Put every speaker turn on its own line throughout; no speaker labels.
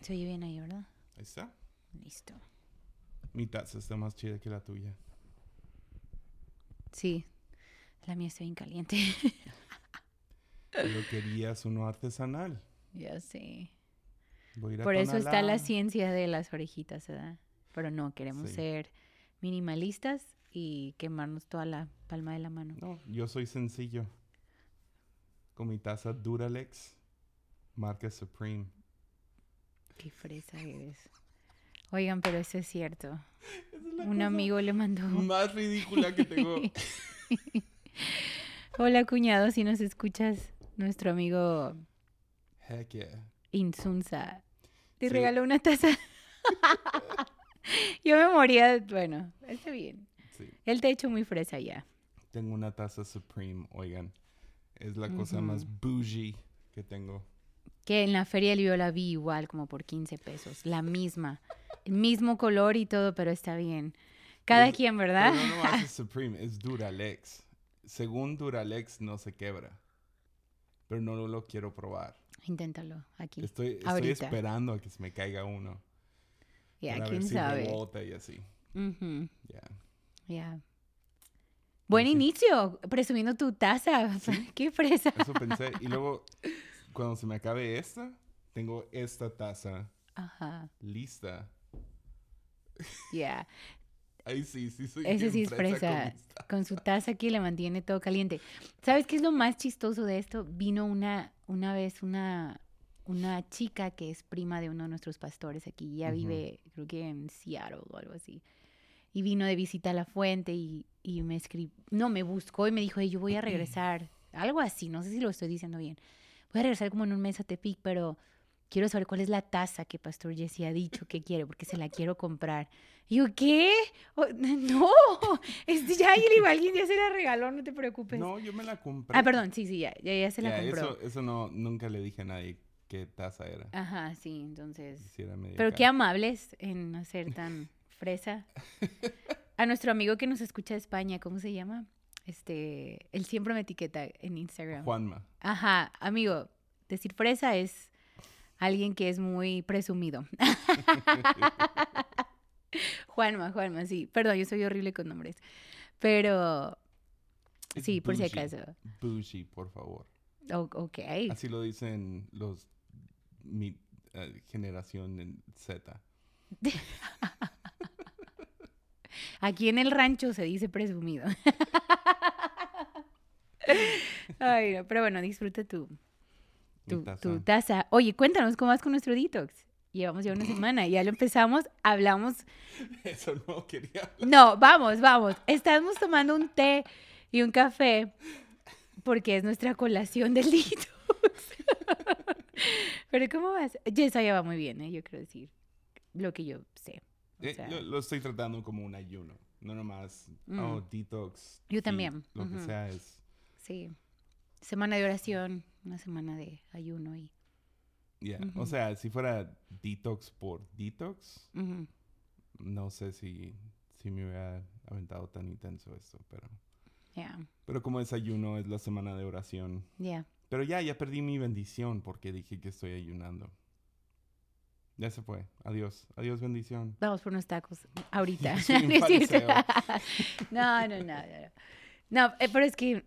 Se oye bien ahí, ¿verdad?
Ahí está.
Listo.
Mi taza está más chida que la tuya.
Sí. La mía está bien caliente.
Pero querías uno artesanal.
ya sé.
Voy a ir a
Por eso está la ciencia de las orejitas, ¿verdad? Pero no, queremos
Sí.
ser minimalistas y quemarnos toda la palma de la mano.
No, yo soy sencillo. Con mi taza Duralex, marca Supreme.
Qué fresa eres. Oigan, pero eso es cierto.
Es
Un amigo le mandó.
más ridícula que tengo.
Hola, cuñado, si nos escuchas, nuestro amigo
Heck yeah.
Insunza te
Sí.
regaló una taza. Yo me moría, bueno, está bien.
Sí.
Él te ha hecho muy fresa ya.
Tengo una taza Supreme, oigan. Es la cosa más bougie que tengo.
Que en la feria del la vi igual, como por 15 pesos. La misma. El mismo color y todo, pero está bien. Cada
Es-
quien, ¿verdad?
Pero no nomás es Supreme, es Duralex. Según Duralex no se quebra. Pero no lo quiero probar.
Inténtalo aquí.
Estoy, estoy esperando a que se me caiga uno.
Ya,
para
quién
ver si
sabe.
rebota y así.
Ujú,
Ya.
Ya. Buen
Sí.
inicio, presumiendo tu taza. Qué fresa.
Eso pensé. Y luego, cuando se me acabe esta, tengo esta taza
Ajá,
lista.
ya.
Ahí sí, sí soy
Ese sí es
fresa con
su taza aquí le mantiene todo caliente. ¿Sabes qué es lo más chistoso de esto? Vino una, una vez una, una chica que es prima de uno de nuestros pastores aquí. Ya vive, creo que en Seattle o algo así. Y vino de visita a la fuente y, y me escribió, no, me buscó y me dijo, "Hey, yo voy a regresar. Algo así, no sé si lo estoy diciendo bien. Voy a regresar como en un mes a Tepic, pero quiero saber cuál es la taza que Pastor Jesse ha dicho que quiere, porque se la quiero comprar. Y yo, ¿qué? Oh, no, es, ya, alguien ya se la regaló, no te preocupes.
No, yo me la compré.
ah, perdón, sí, sí, ya, ya, ya se la
Ya,
compró.
Eso, eso no, nunca le dije a nadie qué taza era.
Ajá, sí, entonces.
Si era medio
Pero qué amables en no ser tan fresa. A nuestro amigo que nos escucha de España, ¿cómo se llama? Este, él siempre me etiqueta en Instagram.
Juanma.
Ajá, amigo, decir fresa es alguien que es muy presumido. Juanma, Juanma, sí. Perdón, yo soy horrible con nombres. Pero sí, por si acaso.
Bougie, por favor.
O- ok.
Así lo dicen los mi eh, generación en Z.
Aquí en el rancho se dice presumido. Ay, no, pero bueno, disfruta tu,
taza.
tu taza. Oye, cuéntanos cómo vas con nuestro detox. Llevamos ya una semana, ya lo empezamos, hablamos.
Eso no quería.
No, vamos, vamos. Estamos tomando un té y un café porque es nuestra colación del detox. Pero ¿cómo vas? Ya eso ya va muy bien, ¿eh? yo quiero decir lo que yo sé.
Eh,
sea,
yo lo estoy tratando como un ayuno. No nomás,
Mm.
oh, detox.
Yo también,
Lo que sea es.
sí. Semana de oración, una semana de ayuno y...
yeah.
Ujú.
O sea, si fuera detox por detox, no sé si, si me hubiera aventado tan intenso esto. Pero,
Ya,
pero como es ayuno, es la semana de oración.
ya.
Pero ya, ya perdí mi bendición porque dije que estoy ayunando. Ya se fue. Adiós. Adiós, bendición.
Vamos por unos tacos ahorita. No no, no, no, eh, pero es que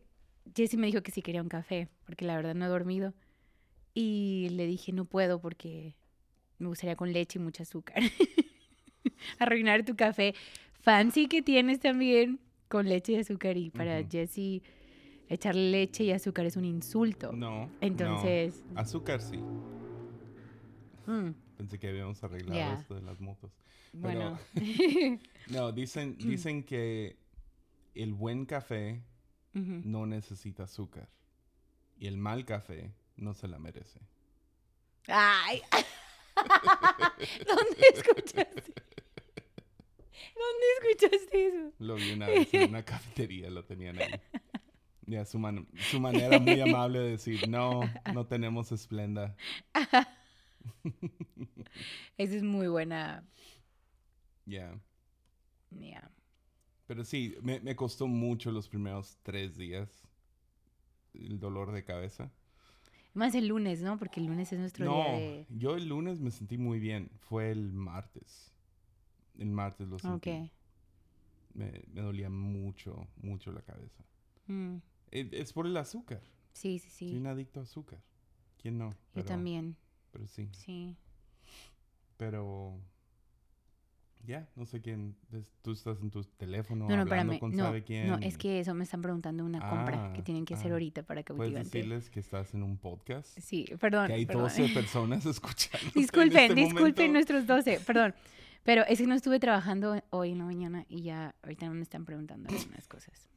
Jessy me dijo que sí quería un café, porque la verdad no he dormido. Y le dije, no puedo porque me gustaría con leche y mucho azúcar. Arruinar tu café fancy que tienes también con leche y azúcar. Y para
Ujú.
Jessy, echarle leche y azúcar es un insulto.
No.
Entonces,
no. Azúcar sí.
mm,
Pensé que habíamos arreglado esto de las motos.
bueno.
No, dicen, dicen que el buen café no necesita azúcar. Y el mal café no se la merece.
Ay. ¿Dónde escuchaste? ¿Dónde escuchaste eso?
Lo vi una vez en una cafetería, lo tenían ahí. Ya, su, man- su manera muy amable de decir, no, no tenemos esplenda.
Esa es muy buena.
Ya.
ya.
Pero sí, me, me costó mucho los primeros tres días el dolor de cabeza.
Más el lunes, ¿no? Porque el lunes es nuestro
No,
día de...
yo el lunes me sentí muy bien. Fue el martes. El martes lo sentí.
Ok.
Me, me dolía mucho, mucho la cabeza.
Mm,
Es por el azúcar.
Sí, sí, sí.
Soy un adicto a azúcar. ¿Quién no?
Yo también,
Pero sí.
sí.
Pero... Ya, no sé quién. es- Tú estás en tu teléfono
No, no,
hablando con
No,
sabe quién.
no, es que eso me están preguntando una compra que
Ah,
tienen que hacer
ah.
ahorita para
Puedes
cautivante.
decirles que estás en un podcast.
Sí, perdón.
Que hay
perdón.
12 personas escuchando.
Disculpen, disculpen nuestros 12, perdón. Pero es que no estuve trabajando hoy en la mañana y ya ahorita me están preguntando algunas cosas.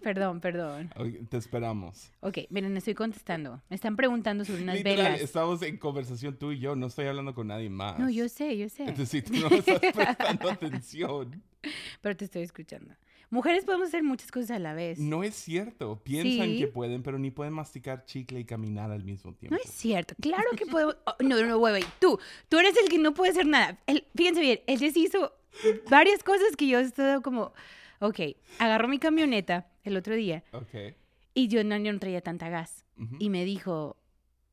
Perdón, perdón.
Te esperamos.
Ok, miren, estoy contestando. Me están preguntando sobre unas
Literal,
velas.
estamos en conversación tú y yo, no estoy hablando con nadie más.
No, yo sé, yo sé.
Es decir, tú no estás prestando atención.
Pero te estoy escuchando. Mujeres podemos hacer muchas cosas a la vez. No,
No es cierto. Piensan
Sí.
que pueden, pero ni pueden masticar chicle y caminar al mismo tiempo.
es cierto. Claro que podemos. Oh, no, no, güey, tú. Tú eres el que no puede hacer nada. Él, fíjense bien, él ya se hizo varias cosas que yo estoy como. Ok, agarró mi camioneta el otro día
Ok.
y yo no, yo no traía tanta gas. Y me dijo,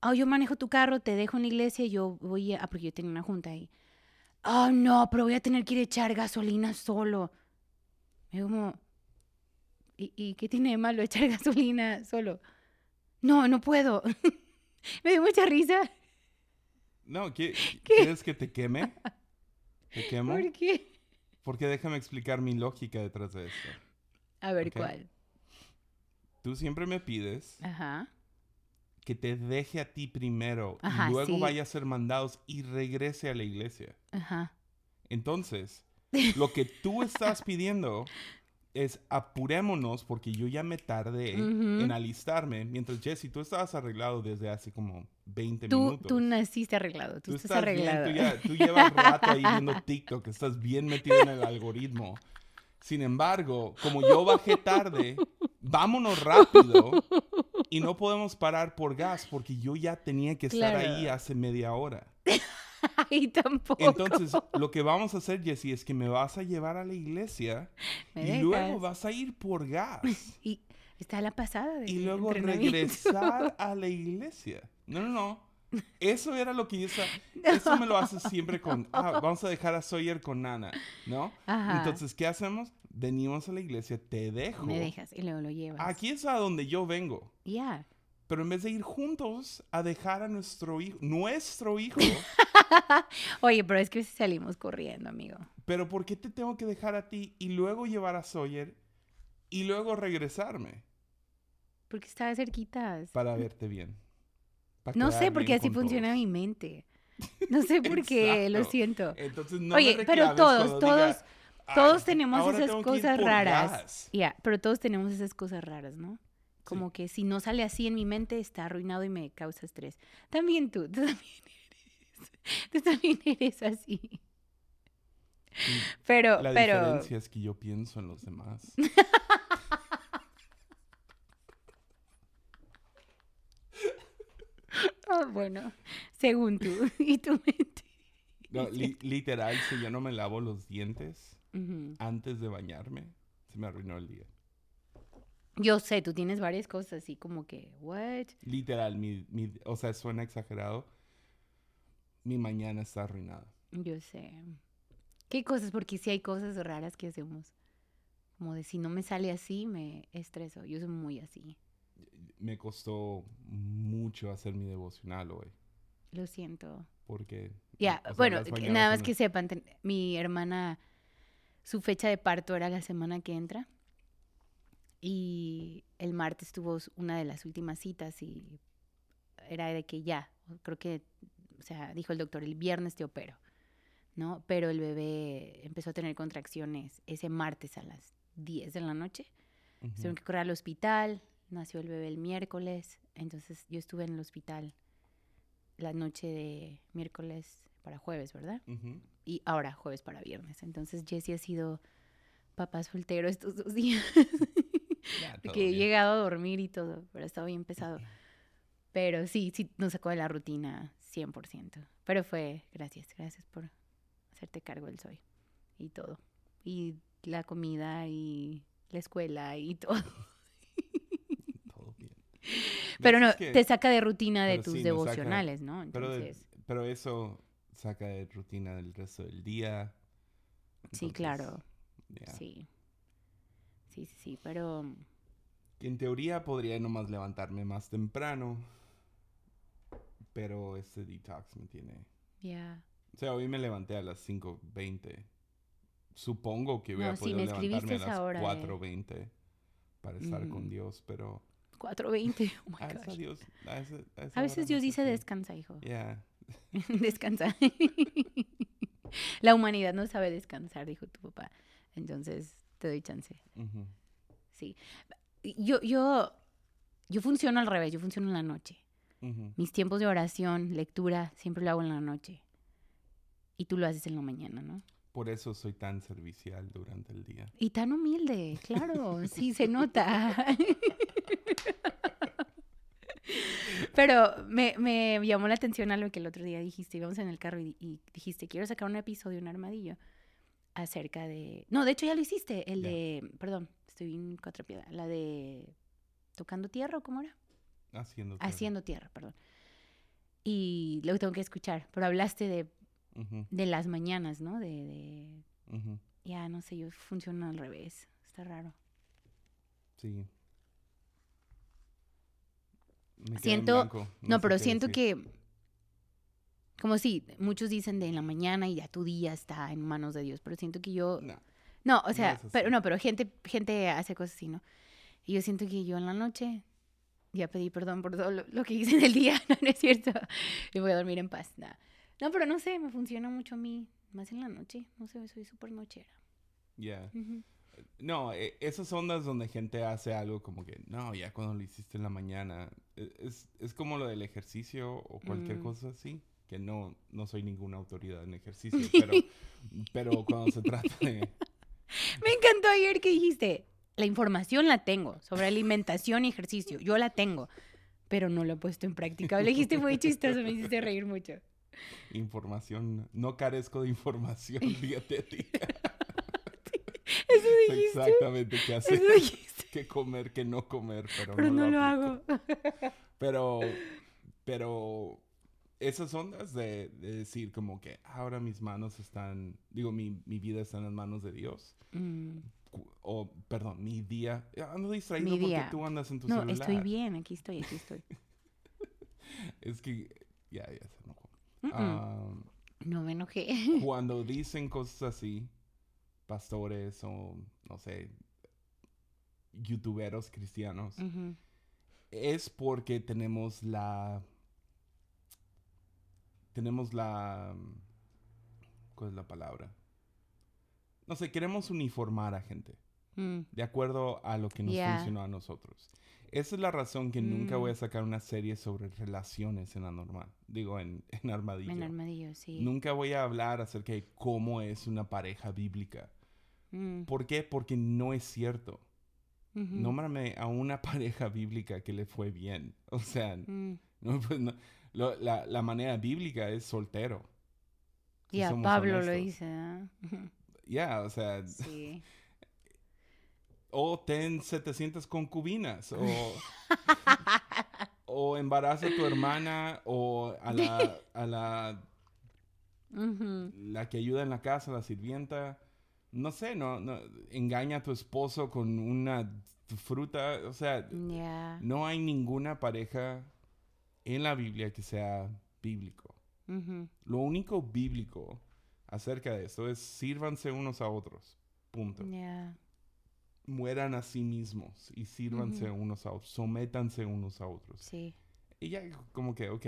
oh, yo manejo tu carro, te dejo en la iglesia, yo voy a... Ah, porque yo tenía una junta ahí. Oh, no, pero voy a tener que ir a echar gasolina solo. Me como, ¿y, y qué tiene de malo echar gasolina solo? No, no puedo. me dio mucha risa.
No, ¿qué- ¿quieres que te queme? ¿Te quemo?
¿Por qué?
Porque déjame explicar mi lógica detrás de esto.
A ver. ¿cuál?
Tú siempre me pides
Ajá.
que te deje a ti primero
Ajá,
y luego
sí.
vaya a ser mandados y regrese a la iglesia.
Ajá.
Entonces, lo que tú estás pidiendo es apurémonos porque yo ya me tardé
Ujú.
en alistarme. Mientras, Jesse, tú estabas arreglado desde hace como 20
Tú,
minutos.
tú naciste arreglado, tú,
Tú
estás,
estás bien,
arreglado.
tú, ya- tú llevas rato ahí viendo TikTok, estás bien metido en el algoritmo. Sin embargo, como yo bajé tarde, vámonos rápido y no podemos parar por gas porque yo ya tenía que estar
Claro.
ahí hace media hora.
Ay, tampoco.
Entonces, lo que vamos a hacer, Jesse, es que me vas a llevar a la iglesia
¿Me
y luego vas a ir por gas
Y está la pasada. de
y luego regresar a la iglesia. No, no, no. Eso era lo que yo sa- Eso me lo haces siempre con, ah, vamos a dejar a Sawyer con Nana, ¿no?
Ajá.
Entonces, ¿qué hacemos? Venimos a la iglesia, te dejo.
Me dejas y luego lo llevas.
Aquí es a donde yo vengo.
Ya.
Pero en vez de ir juntos a dejar a nuestro hijo, nuestro hijo,
Oye, pero es que salimos corriendo, amigo.
pero ¿por qué te tengo que dejar a ti y luego llevar a Sawyer y luego regresarme
Porque estaba cerquita.
para verte bien?
No sé, porque así funciona
todos.
mi mente. No sé por qué, lo siento.
Entonces, no
Oye, pero todos, todos,
diga,
todos
"Ay,
tenemos esas cosas raras.
gas".
Ya, pero todos tenemos esas cosas raras, ¿no? Como que si no sale así en mi mente, está arruinado y me causa estrés. También tú, tú también eres, tú también eres así. Pero,
La
pero,
diferencia es que yo pienso en los demás.
ah, bueno, según tú y tu mente.
No, li- literal, si yo no me lavo los dientes
Ujú.
antes de bañarme, se me arruinó el día.
Yo sé, tú tienes varias cosas así como que, what?
Literal, mi, mi- o sea, suena exagerado. Mi mañana está arruinada.
Yo sé. ¿Qué cosas? Porque sí hay cosas raras que hacemos. Como de si no me sale así, me estreso. Yo soy muy así.
Me costó mucho hacer mi devocional hoy.
Lo siento.
Porque.
Ya,
sea,
bueno, nada más que sepan, ten- mi hermana, su fecha de parto era la semana que entra. Y el martes tuvo una de las últimas citas y era de que ya, creo que, o sea, dijo el doctor, el viernes te opero, ¿no? Pero el bebé empezó a tener contracciones ese martes a las 10 de la noche.
Ujú.
Tuvieron que correr al hospital, nació el bebé el miércoles, entonces yo estuve en el hospital la noche de miércoles para jueves, ¿verdad? Y ahora jueves para viernes. Entonces Jesse ha sido papá soltero estos dos días,
Ya,
he llegado a dormir y todo, pero ha estado bien pesado. Pero sí, sí, nos sacó de la rutina 100%. Pero fue, gracias, gracias por hacerte cargo del soy y todo. Y la comida y la escuela y todo. Pero no,
que-
te saca de rutina de
pero
tus
sí, nos saca-
devocionales, ¿no?
Pero,
Entonces,
pero eso saca de rutina del resto del día.
sí,
entonces,
claro.
ya.
Sí. Sí, sí, sí, pero
En teoría podría nomás levantarme más temprano. Pero este detox me tiene...
ya.
O sea, hoy me levanté a las 5.20. Supongo que
No,
hubiera
sí,
podido
me
levantarme a las
esa hora, eh.
4.20 para estar con
Ujú.
Dios, pero
4.20. Oh my
a,
gosh.
Dios, a, esa- a esa
A veces Dios dice descansa, hijo.
Yeah.
Descansa. La humanidad no sabe descansar, dijo tu papá. Entonces, te doy chance. Sí. Yo, yo, yo funciono al revés, yo funciono en la noche. Mis tiempos de oración, lectura, siempre lo hago en la noche. Y tú lo haces en la mañana, ¿no?
Por eso soy tan servicial durante el día.
Y tan humilde, claro, sí, se nota. Pero me, me llamó la atención algo que el otro día dijiste, íbamos en el carro y, y dijiste, quiero sacar un episodio, un armadillo, acerca de... No, de hecho ya lo hiciste, el de... Perdón, estoy en cuatro piedras, la de... Tocando tierra, ¿o ¿cómo era?
Haciendo. tierra.
Haciendo tierra, perdón. Y lo tengo que escuchar, pero hablaste de, De las mañanas, ¿no? De, de... Ya, no sé, yo funciono al revés, está raro.
Sí. Me
Siento- No, pero siento
decir.
que, como si muchos dicen de en la mañana y ya tu día está en manos de Dios, pero siento que yo,
No.
no, o
no
sea,
así.
pero no, pero gente, gente hace cosas así, ¿no? Y yo siento que yo en la noche ya pedí perdón por todo lo, lo que hice en el día, no, no es cierto, y voy a dormir en paz, nada. No, pero no sé, me funciona mucho a mí, más en la noche, no sé, soy súper nochera.
Yeah.
Ujú.
No, eh, esas ondas donde gente hace algo como que, no, ya cuando lo hiciste en la mañana, e- es, es como lo del ejercicio o cualquier
Mm.
cosa así, que no, no soy ninguna autoridad en ejercicio, pero, pero cuando se trata de...
Me encantó ayer que dijiste, la información la tengo sobre alimentación y ejercicio, yo la tengo, pero no lo he puesto en práctica. Lo dijiste muy chistoso, me hiciste reír mucho.
Información, no carezco de información dietética.
Eso dijiste.
exactamente qué hacer, qué comer, qué no comer, pero,
Pero no lo hago.
Pero, pero esas ondas de, de decir como que ahora mis manos están, digo, mi, mi vida está en las manos de Dios.
Mm,
O, perdón, mi día. Ando distraído
Mi
porque
día.
tú andas en tu
No,
celular.
estoy bien, aquí estoy, aquí estoy.
Es que, ya, ya se enojó. Ah,
No me enojé.
cuando dicen cosas así, pastores o, no sé, youtuberos cristianos, es porque tenemos la tenemos la ¿cuál es la palabra? No sé, queremos uniformar a gente
Mm,
de acuerdo a lo que nos funcionó a nosotros. Esa es la razón que nunca
Mm.
voy a sacar una serie sobre relaciones en la normal. Digo, en, en Armadillo.
En armadillo, sí.
Nunca voy a hablar acerca de cómo es una pareja bíblica.
Mm,
¿Por qué? Porque no es cierto.
ujú.
Nómbrame a una pareja bíblica que le fue bien. O sea,
Mm.
no, pues no. Lo- la, la manera bíblica es soltero. Si somos
Pablo lo dice. Ujú.
Ya, o sea,
Sí.
O ten 700 concubinas, o, o embaraza a tu hermana, o a la, a la, la que ayuda en la casa, la sirvienta. No sé, no, no, engaña a tu esposo con una fruta. O sea, no hay ninguna pareja en la Biblia que sea bíblico. Lo único bíblico acerca de esto es sírvanse unos a otros. Punto. Mueran a sí mismos y sírvanse unos a otros. Sométanse unos a otros.
Sí.
Y ya como que, ok.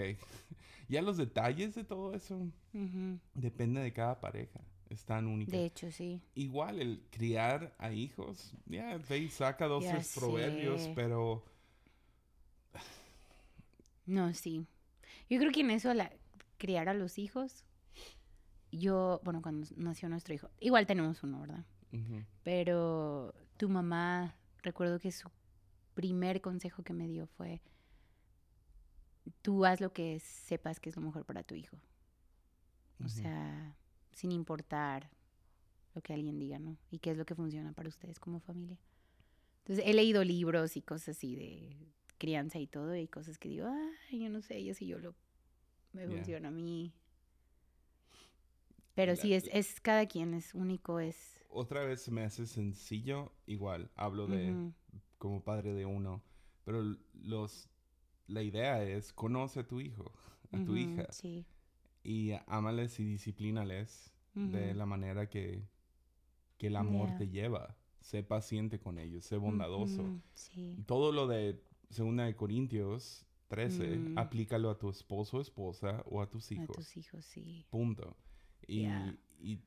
ya los detalles de todo eso
Ujú.
depende de cada pareja. Es tan única.
De hecho, sí.
Igual el criar a hijos, ya, ve y saca dos, tres proverbios, pero
No, sí. Yo creo que en eso, la, criar a los hijos, yo, bueno, cuando nació nuestro hijo, igual tenemos uno, ¿verdad? Pero tu mamá, recuerdo que su primer consejo que me dio fue, tú haz lo que sepas que es lo mejor para tu hijo. O sea, sin importar lo que alguien diga, ¿no? Y qué es lo que funciona para ustedes como familia. Entonces, he leído libros y cosas así de crianza y todo, y cosas que digo, ay, yo no sé, yo sí yo lo me
Yeah.
funciona a mí. Pero
La-
sí, es, es cada quien, es único, es...
Otra vez se me hace sencillo, igual, hablo de como padre de uno, pero los, la idea es, conoce a tu hijo, a tu hija,
Sí.
y ámales y disciplínales de la manera que, que el amor
Yeah.
te lleva. Sé paciente con ellos, sé bondadoso.
Sí.
Todo lo de Segunda de Corintios 13,
Mm.
aplícalo a tu esposo o esposa o a tus
A
hijos.
tus hijos, sí.
Punto. Y,
Yeah.
y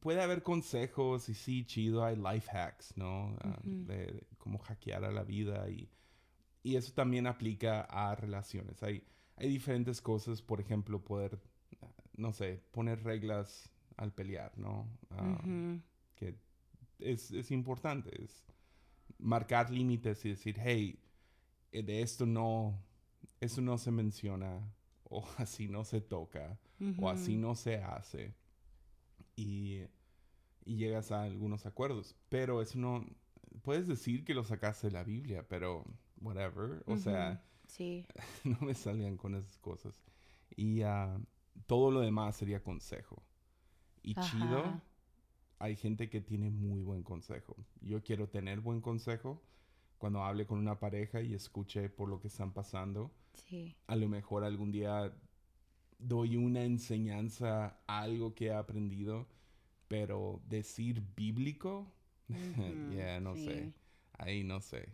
puede haber consejos y sí, chido, hay life hacks, ¿no?
Ujú.
de, de cómo hackear a la vida y, y eso también aplica a relaciones. Hay, hay diferentes cosas, por ejemplo, poder, ah, no sé, poner reglas al pelear, ¿no? Ah,
Ujú,
Que es, es importante, es marcar límites y decir, hey, eh, de esto no, eso no se menciona, o así no se toca o así no se hace. Y, y llegas a algunos acuerdos. Pero eso no. Puedes decir que lo sacaste de la Biblia, pero whatever. O sea,
Sí.
no me salgan con esas cosas. Y ah, todo lo demás sería consejo. Y chido, hay gente que tiene muy buen consejo. Yo quiero tener buen consejo cuando hable con una pareja y escuche por lo que están pasando
Sí.
a lo mejor algún día doy una enseñanza, algo que he aprendido, pero decir bíblico, ya no sé, ahí no sé,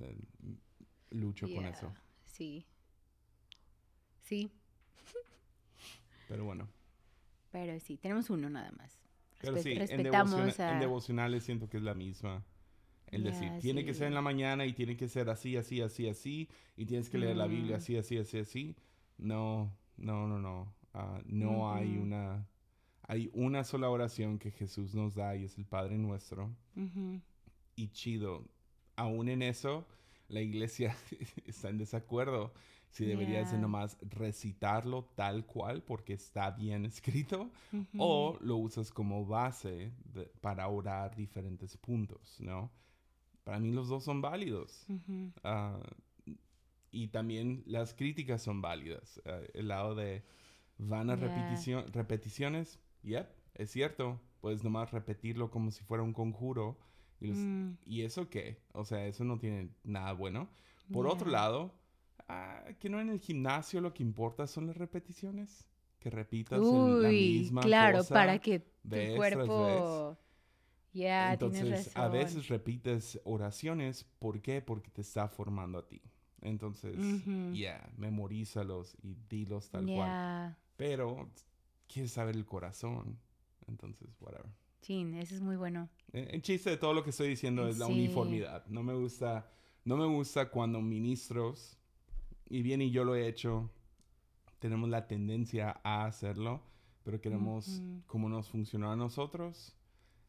Eh, lucho con
Yeah,
eso,
Sí. Sí,
pero bueno.
pero sí, tenemos uno nada más.
Pero sí, en,
respetamos
en
a...
devocionales siento que es la misma. El decir, tiene que ser en la mañana y tiene que ser así, así, así, así, y tienes que leer la Biblia
Mm.
así, así, así, así. No, no, no, no. Ah, no hay una... Hay una sola oración que Jesús nos da y es el Padre Nuestro. Y chido, aún en eso, la iglesia está en desacuerdo si deberías de
Ya.
nomás recitarlo tal cual porque está bien escrito o lo usas como base de- para orar diferentes puntos, ¿no? Para mí los dos son válidos. Y también las críticas son válidas. Ah, el lado de vanas
Ya.
repeticio- repeticiones, yep, es cierto. Puedes nomás repetirlo como si fuera un conjuro. Y, los-
mm,
¿y eso qué? O sea, eso no tiene nada bueno. Por otro
ya.
lado, ah, que no en el gimnasio lo que importa son las repeticiones. Que repitas en la
Uy,
misma
claro,
cosa
para que tu
vez tras
cuerpo... Ya,
Entonces,
tienes razón.
a veces repites oraciones. ¿Por qué? Porque te está formando a ti. Entonces, ya, memorízalos y dilos tal cual.
Ya,
Pero quieres saber el corazón. Entonces, whatever.
sí, eso es muy bueno.
Eh, El chiste de todo lo que estoy diciendo es la
Sí.
uniformidad. No me gusta, no me gusta cuando ministros, y bien y yo lo he hecho, tenemos la tendencia a hacerlo, pero queremos,
Ujú.
como nos funcionó a nosotros,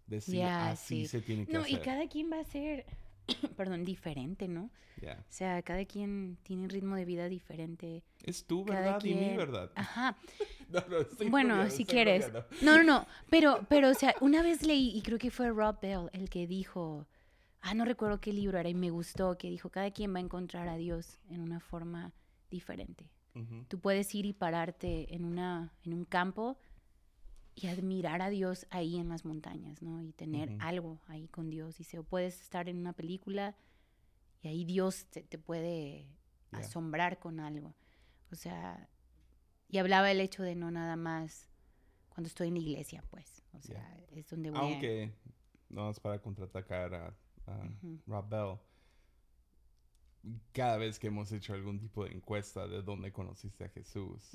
decir
Ya,
así
sí.
se tiene que
No, y
hacer.
cada quien va a ser, perdón, diferente, ¿no?
Ya.
O sea, cada quien tiene un ritmo de vida diferente.
Es tu verdad y mi
quien-
verdad.
Ajá.
No, no, estoy
Bueno, si quieres. No, no, no. Pero, pero, o sea, una vez leí, y creo que fue Rob Bell el que dijo, ah, no recuerdo qué libro era, y me gustó, que dijo, cada quien va a encontrar a Dios en una forma diferente. Tú puedes ir y pararte en, una, en un campo y admirar a Dios ahí en las montañas, ¿no? Y tener algo ahí con Dios. Y se, o puedes estar en una película y ahí Dios te, te puede asombrar con algo. O sea, y hablaba el hecho de no nada más cuando estoy en la iglesia, pues. O sea, es donde voy a-
Aunque, no es para contraatacar a. Rob Bell. Cada vez que hemos hecho algún tipo de encuesta de dónde conociste a Jesús.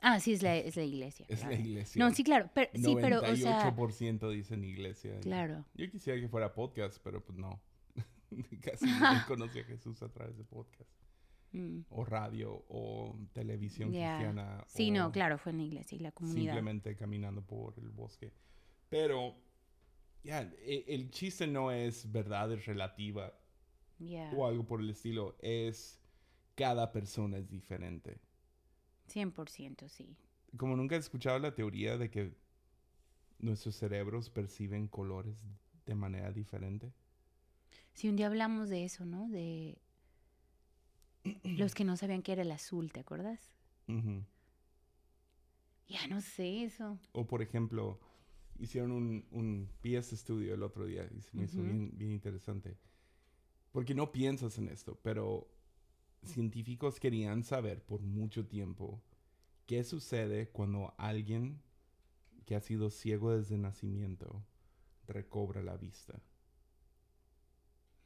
Ah, sí, es la, es la iglesia.
es la
claro.
iglesia.
No, sí, claro. Pero, sí, pero, o sea,
98% dicen iglesia.
Claro.
Yo quisiera que fuera podcast, pero pues no. Casi nadie conoce a Jesús a través de podcast.
Mm.
O radio, o televisión
Ya.
cristiana.
Sí, no, claro, fue en la iglesia y la comunidad.
Simplemente caminando por el bosque. Pero, ya, e- el chiste no es verdad, es o algo por el estilo. Es cada persona es diferente.
100% sí.
Como nunca he escuchado la teoría de que nuestros cerebros perciben colores de manera diferente.
Si un día hablamos de eso, ¿no? De, Los que no sabían que era el azul, ¿te acuerdas? Ya no sé eso.
O por ejemplo, hicieron un, un PS estudio el otro día y se me hizo bien, bien interesante. Porque no piensas en esto, pero científicos querían saber por mucho tiempo qué sucede cuando alguien que ha sido ciego desde nacimiento recobra la vista.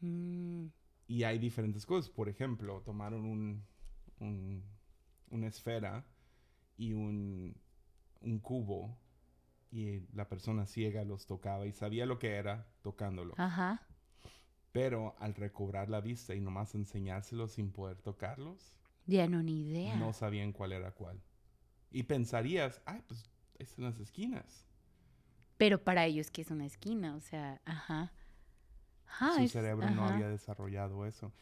Mm,
Y hay diferentes cosas. Por ejemplo, tomaron un, un- una esfera y un, un cubo y la persona ciega los tocaba y sabía lo que era tocándolo.
Ajá.
Pero al recobrar la vista y nomás enseñárselos sin poder tocarlos,
Ya no ni idea.
no sabían cuál era cuál. Y pensarías, ay, pues ahí están las esquinas.
Pero para ellos que es una esquina, o sea, ajá. Ajá,
Su
es-
cerebro no
ajá.
había desarrollado eso.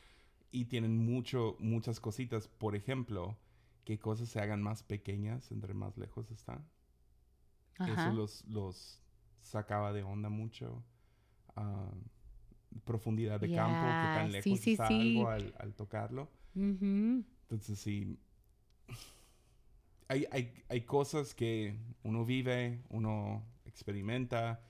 Y tienen mucho, muchas cositas. Por ejemplo, que cosas se hagan más pequeñas entre más lejos están.
Ajá.
Eso los, los sacaba de onda mucho. Ah, profundidad de campo, que tan
sí,
lejos
sí,
está
sí.
algo al, al tocarlo.
Ujú.
Entonces sí. Hay, hay, hay cosas que uno vive, uno experimenta,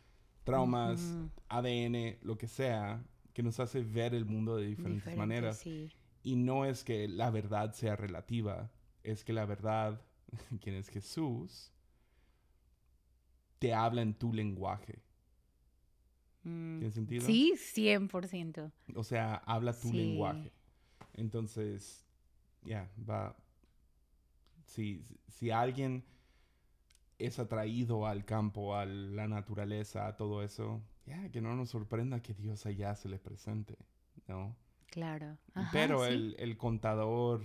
traumas,
Ujú.
ADN, lo que sea, que nos hace ver el mundo de diferentes
Diferente,
maneras.
sí.
Y no es que la verdad sea relativa, es que la verdad, quien es Jesús, te habla en tu lenguaje.
Mm,
¿Tiene sentido?
Sí, 100%.
O sea, habla tu
Sí.
lenguaje. Entonces, ya, va. Si, si alguien es atraído al campo, a la naturaleza, a todo eso, ya, que no nos sorprenda que Dios allá se le presente, ¿no?
Claro. Ajá,
Pero
sí.
el, el contador,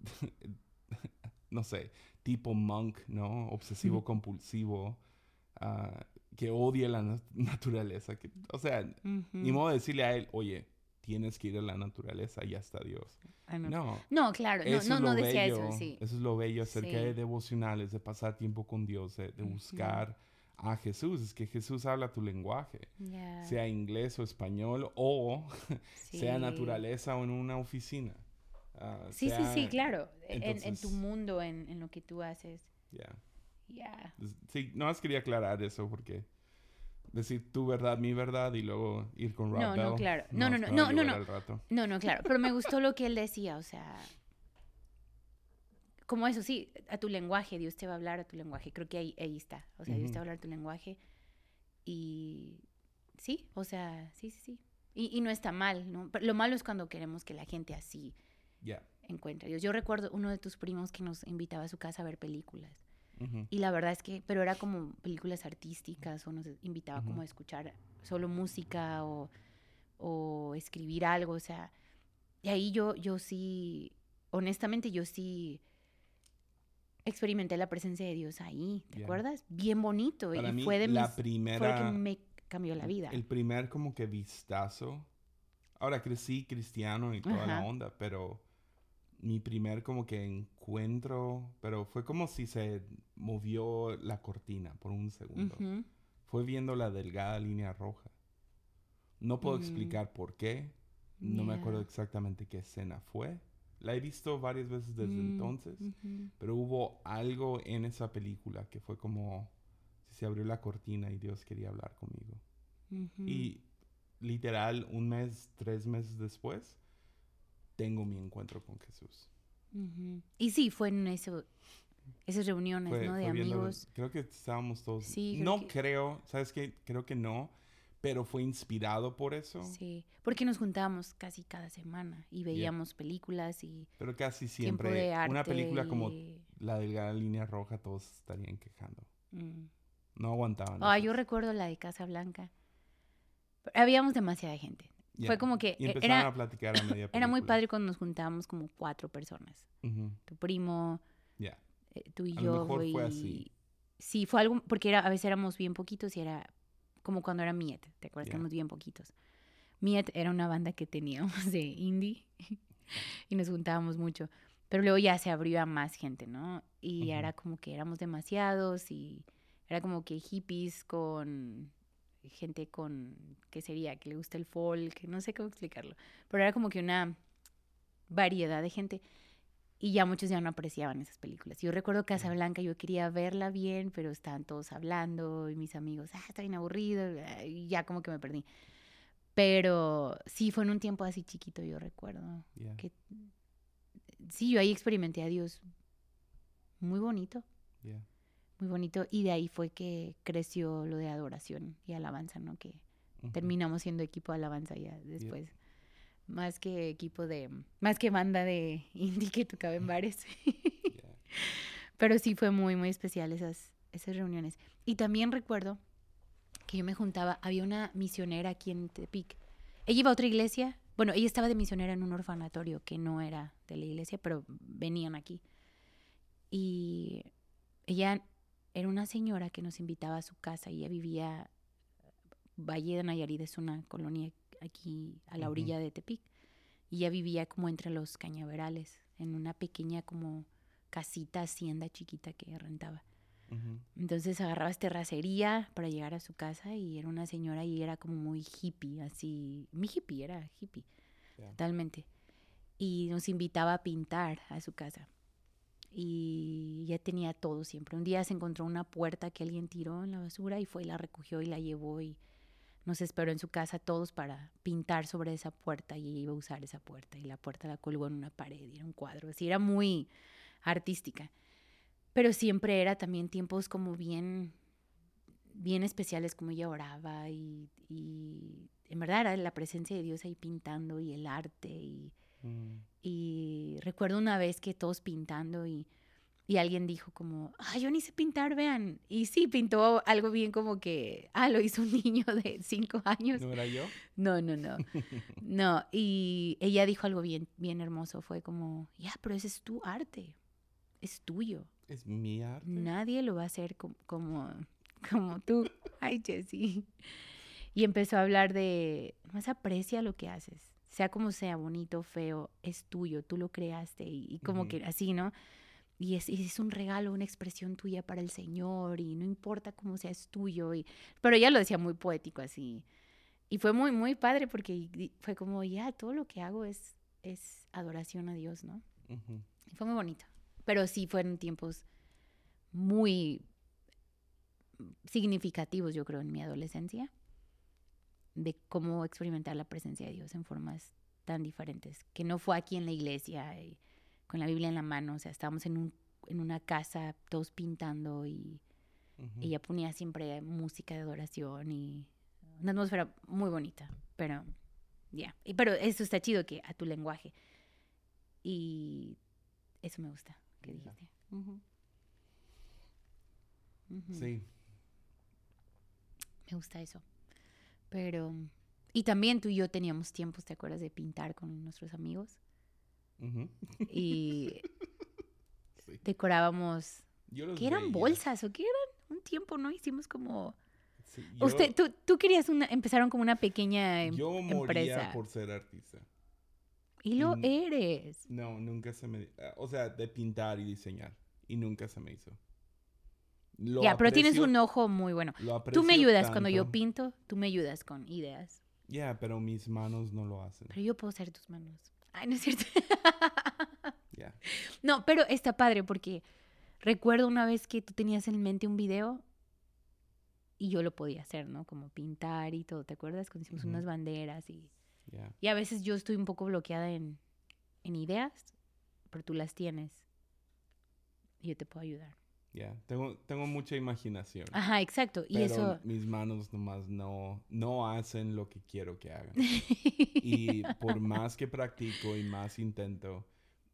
no sé, tipo monk, ¿no? Obsesivo compulsivo, ah, que odia la na- naturaleza. Que, o sea, ni
Ujú.
modo de decirle a él, oye, tienes que ir a la naturaleza, ya está Dios.
No.
No,
claro, no,
eso
no,
es
no decía
bello,
eso, sí.
Eso es lo bello acerca
Sí.
de devocionales, de pasar tiempo con Dios, de, de buscar a Jesús. Es que Jesús habla tu lenguaje,
Ya,
sea inglés o español, o sea
sí.
naturaleza o en una oficina. Ah,
Sí, sí,
sea-
sí, claro. En, en tu
entonces-
mundo, en, en lo que tú haces.
ya. Es- Sí, no más quería aclarar eso porque decir tu verdad, mi verdad y luego ir con Rob
No, no,
Bell,
claro. No, no, no, no, no, no. No, no, claro. Pero me gustó lo que él decía, o sea. Como eso, sí, a tu lenguaje, Dios te va a hablar a tu lenguaje. Creo que ahí, ahí está. O sea, Dios te va a hablar a tu lenguaje. Y sí, o sea, sí, sí, sí. Y, y no está mal, ¿no? Pero lo malo es cuando queremos que la gente así
Ya.
encuentre a Dios. Yo recuerdo uno de tus primos que nos invitaba a su casa a ver películas. Y la verdad es que, pero era como películas artísticas o nos invitaba como
Ujú.
a escuchar solo música o, o escribir algo, o sea, y ahí yo, yo sí, honestamente yo sí experimenté la presencia de Dios ahí, ¿te
Ya.
acuerdas? Bien bonito
Para
y
mí,
fue de
la
mis, fue
primera...
lo que me cambió la vida.
El primer como que vistazo. Ahora crecí cristiano y toda la
Ajá.
onda, pero mi primer como que encuentro, pero fue como si se movió la cortina por un segundo. Fue viendo la delgada línea roja. No puedo
Mm.
explicar por qué. No me acuerdo exactamente qué escena fue. La he visto varias veces desde
Mm,
entonces. Pero hubo algo en esa película que fue como si se abrió la cortina y Dios quería hablar conmigo. Y literal, un mes, tres meses después, tengo mi encuentro con Jesús.
Y sí, fue en eso, esas reuniones,
Fue-
¿no? De
viendo-
amigos.
creo que estábamos todos.
Sí, creo
no
que-
creo, ¿sabes qué? Creo que no, pero fue inspirado por eso.
Sí, porque nos juntábamos casi cada semana y veíamos películas y
Pero casi
de
siempre,
arte.
una película como la delgada línea roja, todos estarían quejando.
Mm.
No aguantaban.
Ah,
eso.
yo recuerdo la de Casa Blanca. Habíamos demasiada gente. Fue como que
Y
e-
empezaron
era,
a platicar a media
era muy padre cuando nos juntábamos como cuatro personas. Tu primo,
Ya.
eh, tú y
A lo
yo.
mejor
y...
fue así.
Sí, fue algo, porque era, a veces éramos bien poquitos y era como cuando era Miet, ¿te acuerdas? Que éramos bien poquitos. Miet era una banda que teníamos de indie y nos juntábamos mucho. Pero luego ya se abrió a más gente, ¿no? Y era como que éramos demasiados y era como que hippies con gente con, ¿qué sería? Que le gusta el folk, no sé cómo explicarlo. Pero era como que una variedad de gente. Y ya muchos ya no apreciaban esas películas. Yo recuerdo Casablanca, yo quería verla bien, pero estaban todos hablando y mis amigos, ah, está bien aburrido, y ya como que me perdí. Pero sí, fue en un tiempo así chiquito, yo recuerdo.
Yeah.
Que, sí, yo ahí experimenté a Dios muy bonito,
Yeah.
Muy bonito. Y de ahí fue que creció lo de adoración y alabanza, ¿no? Que terminamos siendo equipo de alabanza ya después. Más que equipo de, más que banda de indie que tocaba en bares.
Yeah.
Pero sí fue muy, muy especial esas, esas reuniones. Y también recuerdo que yo me juntaba, había una misionera aquí en Tepic. Ella iba a otra iglesia. Bueno, ella estaba de misionera en un orfanatorio que no era de la iglesia, pero venían aquí. Y ella era una señora que nos invitaba a su casa y ella vivía, Valle de Nayarit es una colonia aquí a la orilla de Tepic. Y ella vivía como entre los cañaverales, en una pequeña como casita, hacienda chiquita que rentaba. Entonces agarrabas terracería para llegar a su casa y era una señora y era como muy hippie, así, mi hippie, era hippie,
Yeah.
totalmente. Y nos invitaba a pintar a su casa. Y ya tenía todo siempre. Un día se encontró una puerta que alguien tiró en la basura y fue y la recogió y la llevó y nos esperó en su casa todos para pintar sobre esa puerta y ella iba a usar esa puerta y la puerta la colgó en una pared y era un cuadro. Así era muy artística. Pero siempre era también tiempos como bien, bien especiales, como ella oraba y, y en verdad era la presencia de Dios ahí pintando y el arte y,
Mm.
y recuerdo una vez que todos pintando y, y alguien dijo como, ah, yo ni sé pintar, vean. Y sí, pintó algo bien como que, ah, lo hizo un niño de cinco años.
¿No era yo?
No, no, no. No, y ella dijo algo bien, bien hermoso. Fue como, ya, pero ese es tu arte. Es tuyo.
Es mi arte.
Nadie lo va a hacer com- como, como tú. Ay, Jessie. Y empezó a hablar de, más aprecia lo que haces. Sea como sea, bonito, feo, es tuyo, tú lo creaste. Y, y como que así, ¿no? Y es, y es un regalo, una expresión tuya para el Señor. Y no importa cómo sea, es tuyo. Y, pero ella lo decía muy poético así. Y fue muy, muy padre porque fue como, ya, todo lo que hago es, es adoración a Dios, ¿no? Y fue muy bonito. Pero sí fueron tiempos muy significativos, yo creo, en mi adolescencia, de cómo experimentar la presencia de Dios en formas tan diferentes, que no fue aquí en la iglesia, y con la Biblia en la mano, o sea, estábamos en, un, en una casa todos pintando y ella ponía siempre música de adoración y una atmósfera muy bonita, pero ya, Y pero eso está chido que a tu lenguaje y eso me gusta que dijiste.
Sí.
Me gusta eso. Pero y también tú y yo teníamos tiempos, ¿te acuerdas de pintar con nuestros amigos? Y
Sí.
decorábamos,
Yo los
¿qué eran
veía.
bolsas o qué eran? Un tiempo, ¿no? Hicimos como
Sí, yo-
Usted, tú, tú querías una, empezaron como una pequeña em-
Yo moría
empresa.
por ser artista.
Y lo eres.
No, nunca se me... ah, O sea, de pintar y diseñar. Y nunca se me hizo. Lo
Ya, pero tienes un ojo muy bueno. Tú me ayudas cuando yo
tanto.
pinto, tú me ayudas con ideas.
Ya, pero mis manos no lo hacen.
Pero yo puedo ser tus manos. Ay, no es cierto.
Ya.
no, pero está padre porque recuerdo una vez que tú tenías en mente un video y yo lo podía hacer, ¿no? Como pintar y todo. ¿Te acuerdas? Cuando hicimos
Ujú.
unas banderas y...
Ya.
Y a veces yo estoy un poco bloqueada en, en ideas, pero tú las tienes. Y yo te puedo ayudar.
Ya. Tengo, tengo mucha imaginación.
Ajá, exacto. Y
pero
eso...
mis manos nomás no, no hacen lo que quiero que hagan. Y por más que practico y más intento,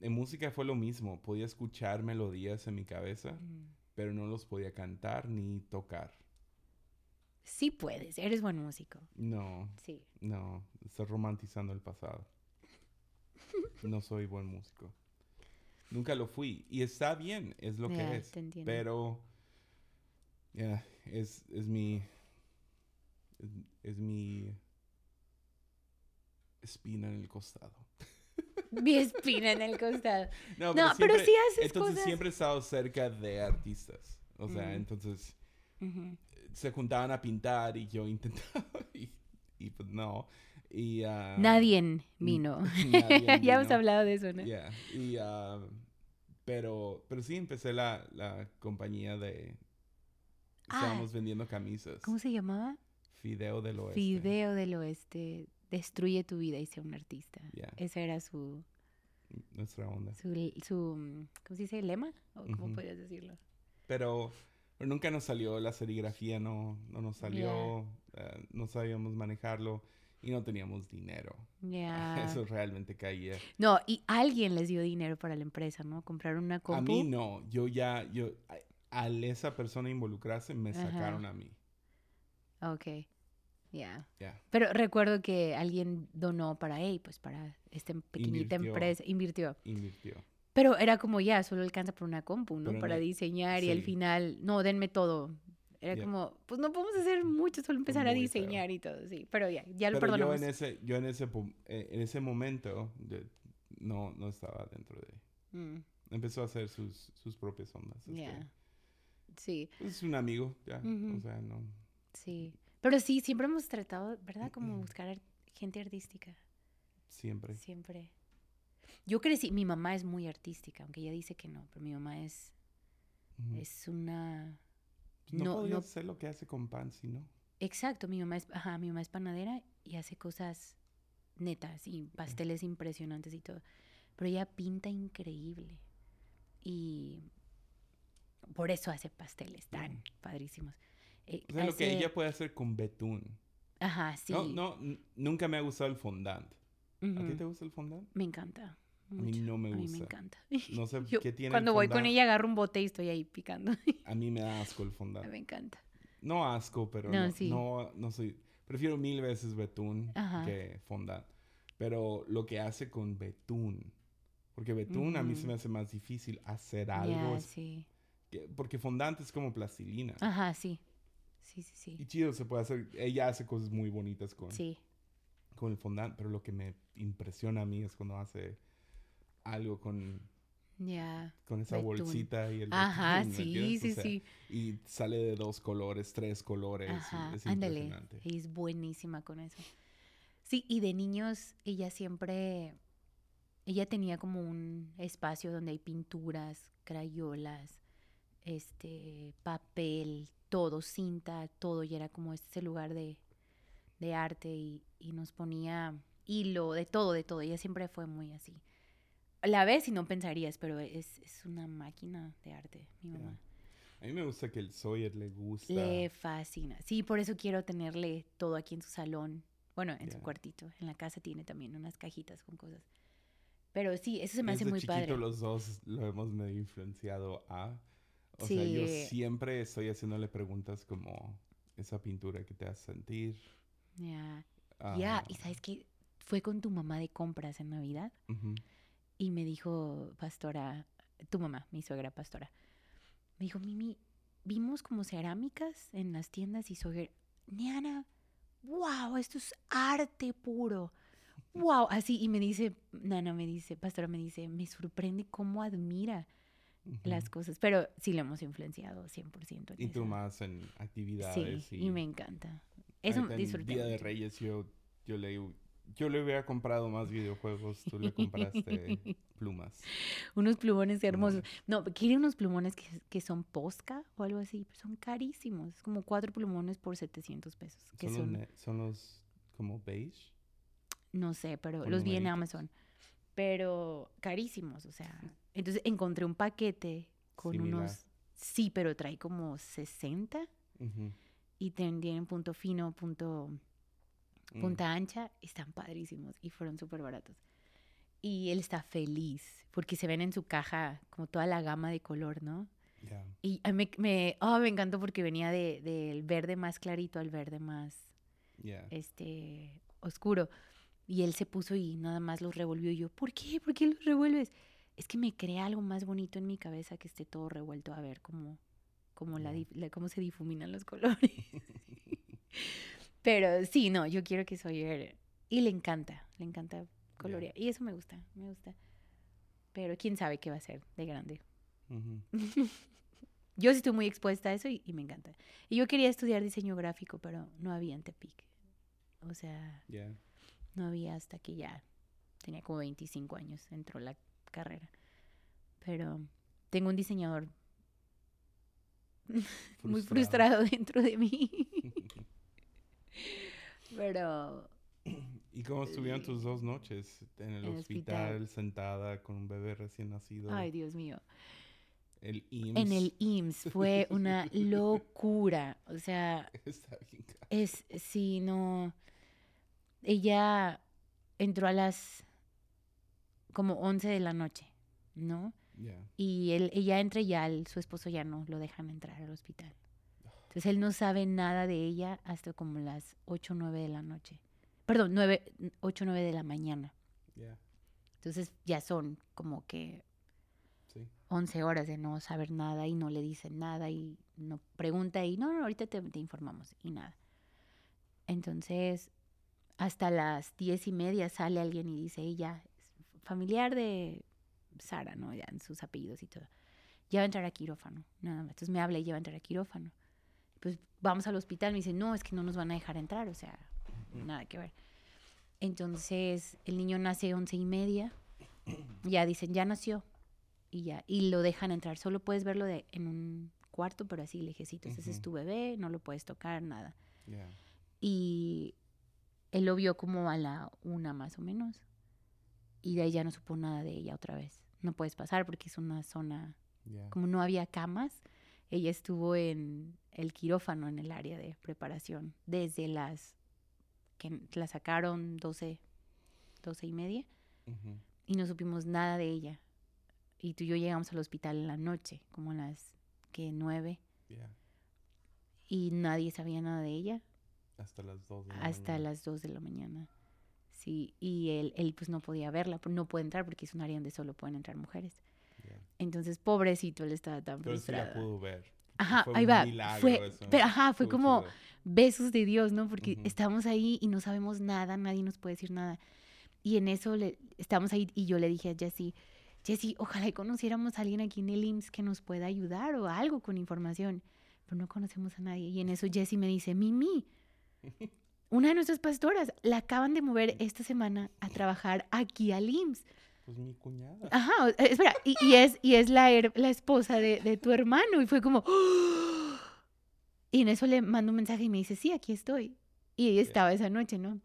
en música fue lo mismo. Podía escuchar melodías en mi cabeza,
Mm.
pero no los podía cantar ni tocar.
Sí puedes, eres buen músico.
No,
Sí.
no, estás romantizando el pasado. No soy buen músico. Nunca lo fui. Y está bien, es lo
Ya,
que es.
te entiendo.
Pero, ya, es, es mi, es, es mi espina en el costado.
Mi espina en el costado.
No,
No, pero
siempre-
sí haces
Entonces
cosas.
siempre he estado cerca de artistas. O sea,
Mm.
entonces
Ujú.
se juntaban a pintar y yo intentaba y, y pues no. Y, ah,
Nadie vino.
nadie
ya hemos hablado de eso, ¿no?
Yeah, Y, ah, pero, pero sí empecé la, la compañía de...
Ah.
Estábamos vendiendo camisas.
¿Cómo se llamaba?
Fideo del Oeste.
Fideo del Oeste. Destruye tu vida y sea un artista.
Yeah.
Esa era su,
Nuestra onda.
su, su, ¿cómo se dice? ¿Lema? ¿O cómo
Ujú.
podrías decirlo?
Pero, pero nunca nos salió la serigrafía, no, no nos salió, eh, no sabíamos manejarlo y no teníamos dinero.
Ya.
Eso realmente caía.
No, y alguien les dio dinero para la empresa, ¿no? Compraron una compu.
A mí no, yo ya, yo, a- al esa persona involucrarse me
Ajá.
sacaron a mí.
Ok. Ya.
Ya.
Pero recuerdo que alguien donó para, hey, pues para esta pequeñita
Invirtió.
empresa, invirtió.
Invirtió.
Pero era como ya, solo alcanza por una compu, ¿no?
Pero
para
no-
diseñar y al final, no, denme todo. Era como, pues no podemos hacer mucho, solo empezar a
Muy
diseñar y todo, sí. Pero ya, ya lo
Pero yo
perdonamos.
en ese, yo en ese, eh, en ese momento no, no estaba dentro de...
Mm,
Empezó a hacer sus, sus propias ondas.
ya. Sí,
Es un amigo, ya. O sea, no...
sí. Pero sí, siempre hemos tratado, ¿verdad? Como buscar ar- gente artística.
Siempre.
Siempre. Yo crecí, mi mamá es muy artística, aunque ella dice que no, pero mi mamá es, es una...
no,
no-
podría
no-
hacer lo que hace con pan, si no.
Exacto, mi mamá es, ajá, mi mamá es panadera y hace cosas netas y pasteles impresionantes y todo. Pero ella pinta increíble. Y por eso hace pasteles tan
Ujú.
padrísimos. Eh,
O sea, lo que ella puede hacer con betún.
Ajá, sí.
No, no, nunca me ha gustado el fondant. ¿A ti te gusta el fondant?
Me encanta.
A mí no me
A mí me
gusta.
encanta.
No sé
Yo
qué tiene el
cuando voy con ella agarro un bote y estoy ahí picando.
A mí me da asco el fondant.
me encanta.
No asco, pero
No,
no,
sí.
no, no soy... Prefiero mil veces betún
Ajá.
que fondant. Pero lo que hace con betún... Porque betún a mí se me hace más difícil hacer algo. Es
sí.
que- porque fondant es como plastilina.
Ajá, sí. Sí, sí, sí.
Y chido, se puede hacer... Ella hace cosas muy bonitas con,
Sí.
con el fondant. Pero lo que me impresiona a mí es cuando hace algo con, con esa
Betún.
bolsita y el
Ajá,
betún, ¿me
sí?
O
sí,
sea,
sí.
Y sale de dos colores, tres colores.
Ajá,
es
ándale. es buenísima con eso. Sí, y de niños ella siempre, ella tenía como un espacio donde hay pinturas, crayolas, este, papel, todo, cinta, todo, y era como ese lugar de, de arte y, y nos ponía hilo, de todo, de todo. Ella siempre fue muy así. La ves y no pensarías, pero es, es una máquina de arte, mi mamá.
A mí me gusta que el Sawyer le gusta.
Le fascina. Sí, por eso quiero tenerle todo aquí en su salón. Bueno, en su
Ya.
cuartito. En la casa tiene también unas cajitas con cosas. Pero sí, eso se me hace
Desde
muy
chiquito
padre.
los dos lo hemos medio influenciado a. O sea, yo
Sí.
siempre estoy haciéndole preguntas como esa pintura que te hace sentir.
Ya. Ya,
ah,
y sabes que fue con tu mamá de compras en Navidad
ujú,
y me dijo, pastora, tu mamá, mi suegra pastora, me dijo, Mimi, vimos como cerámicas en las tiendas y soy, Niana, wow, esto es arte puro. Wow, así, y me dice, Nana me dice, pastora me dice, me sorprende cómo admira las cosas, pero sí lo hemos influenciado 100%. en
Y tú más en
Sí,
actividades.
y me encanta. Eso disfruté
Día de
mucho.
Reyes yo, yo, le, yo le hubiera comprado más videojuegos. Tú le compraste plumas.
Unos plumones hermosos. No, quiere unos plumones que, que son posca o algo así, pero son carísimos. Es como cuatro plumones por 700 pesos. Que
Son,
son,
los, ne- son los como beige.
no sé, pero los vi en
numeritos.
Amazon. Pero carísimos, o sea. Entonces encontré un paquete con
Similar.
unos... Sí, pero trae como 60
Ujú,
y tienen punto fino, punto
mm,
punta ancha, están padrísimos y fueron súper baratos. Y él está feliz porque se ven en su caja como toda la gama de color, ¿no? Y a mí me, ah, me encantó porque venía de- del verde más clarito al verde más este, oscuro. Y él se puso y nada más los revolvió. Y yo, ¿por qué? ¿Por qué los revuelves? Es que me crea algo más bonito en mi cabeza que esté todo revuelto a ver cómo, cómo, la,
Ya.
dif- la- cómo se difuminan los colores. Pero sí, no, yo quiero que Sawyer... Y le encanta, le encanta colorear. Y eso me gusta, me gusta. Pero quién sabe qué va a ser de grande. Yo sí estoy muy expuesta a eso y, y me encanta. Y yo quería estudiar diseño gráfico, pero no había en Tepic. O sea. No había hasta que ya tenía como 25 años, entró la carrera. Pero tengo un diseñador muy frustrado dentro de mí. Pero
¿Y cómo estuvieron tus dos noches en el,
En
hospital,
hospital.
sentada con un bebé recién nacido?
Ay, Dios mío.
el IMSS.
En el IMSS fue una locura. O sea,
Está bien caro.
es, sí, no. Ella entró a las como 11 de la noche, ¿no? Y él, ella entra y ya el- su esposo ya no lo dejan entrar al hospital. Entonces él no sabe nada de ella hasta como las 8 o 9 de la noche. Perdón, 9, 8 o 9 de la mañana.
Ya.
Entonces ya son como que
Sí.
11 horas de no saber nada y no le dicen nada y no pregunta y no, no, ahorita te, te informamos y nada. Entonces, hasta las diez y media sale alguien y dice, ella es familiar de Sara, ¿no? Ya en sus apellidos y todo. Ya va a entrar a quirófano, nada más. Entonces me habla y ya va a entrar a quirófano. Pues vamos al hospital, me dice, no, es que no nos van a dejar entrar, o sea, nada que ver. Entonces, el niño nace once y media, ya dicen, ya nació, y ya, y lo dejan entrar. Solo puedes verlo de, en un cuarto, pero así lejecitos. Ese es tu bebé, no lo puedes tocar, nada. Y él lo vio como a la una más o menos. Y de ahí ya no supo nada de ella otra vez. No puedes pasar porque es una zona, como no había camas, ella estuvo en el quirófano, en el área de preparación, desde las que la sacaron 12, 12 y media y no supimos nada de ella. Y tú y yo llegamos al hospital en la noche, como a las que nueve,
Ya.
y nadie sabía nada de ella
Hasta las dos de la
hasta
mañana.
las dos de la mañana. Sí, y él, él pues no podía verla, no puede entrar porque es un área donde solo pueden entrar mujeres. Entonces, pobrecito, él estaba tan
Pero sí la
frustrado.
pudo ver.
Ajá,
Fue
ahí
un
va.
milagro
Fue,
eso.
pero ajá, fue como besos de Dios, ¿no? Porque estamos ahí y no sabemos nada, nadie nos puede decir nada. Y en eso le, estamos ahí y yo le dije a Jessie, Jessie, ojalá y conociéramos a alguien aquí en el IMSS que nos pueda ayudar o algo con información. Pero no conocemos a nadie. Y en eso Jessie me dice, Mimi, una de nuestras pastoras, la acaban de mover esta semana a trabajar aquí al IMSS.
Pues mi cuñada.
Ajá, eh, espera, y, y es, y es la, her- la esposa de, de tu hermano. Y fue como. Y en eso le mando un mensaje y me dice, sí, aquí estoy. Y ella estaba esa noche, ¿no?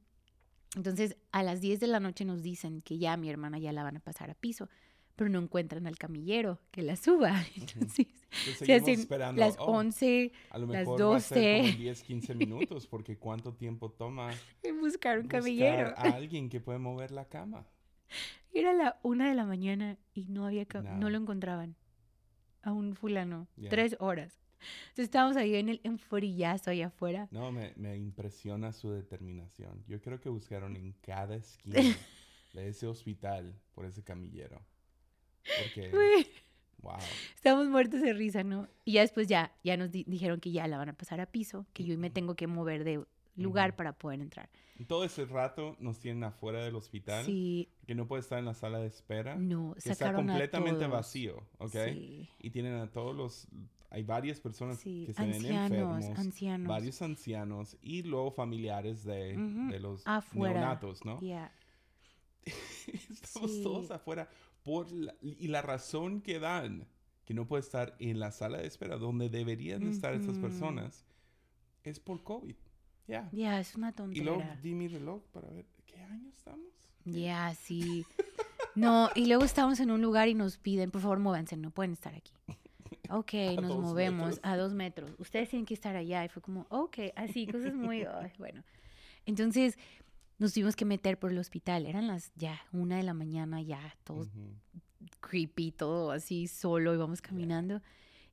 Entonces, a las 10 de la noche nos dicen que ya mi hermana ya la van a pasar a piso, pero no encuentran al camillero que la suba. Entonces, se hacen las
oh,
11
a lo
las
mejor va a ser como
12.
10, 15 minutos, porque ¿cuánto tiempo toma
en buscar un
buscar
camillero.
a alguien que puede mover la cama?
Era la una de la mañana y no había no
Nada.
lo encontraban. A un fulano. Tres horas. Entonces estábamos ahí en el en frillazo allá afuera.
No, me, me impresiona su determinación. Yo creo que buscaron en cada esquina de ese hospital por ese camillero. Porque, wow.
Estábamos muertos de risa, ¿no? Y ya después ya, ya nos di- dijeron que ya la van a pasar a piso, que yo me tengo que mover de lugar
Ujú.
para poder entrar.
Todo ese rato nos tienen afuera del hospital,
Sí,
que no puede estar en la sala de espera,
no,
que está completamente vacío, ¿ok?
Sí,
Y tienen a todos los... Hay varias personas
sí,
que se ven
ancianos,
enfermos,
ancianos.
varios ancianos y luego familiares de,
Ujú,
de los
afuera.
neonatos, ¿no?
Ya,
Estamos
Sí.
todos afuera por la- y la razón que dan que no puede estar en la sala de espera donde deberían de estar estas personas es por COVID. Ya.
ya, es una
Y luego
tontera.
di mi reloj para ver qué año estamos.
Ya, sí. No, y luego estamos en un lugar y nos piden, por favor, muévanse, no pueden estar aquí. Ok,
A
nos movemos
metros.
a dos metros. Ustedes tienen que estar allá. Y fue como, ok, así, cosas muy, bueno. Entonces, nos tuvimos que meter por el hospital. Eran las ya, una de la mañana, ya, todos creepy, todo así, solo, íbamos caminando.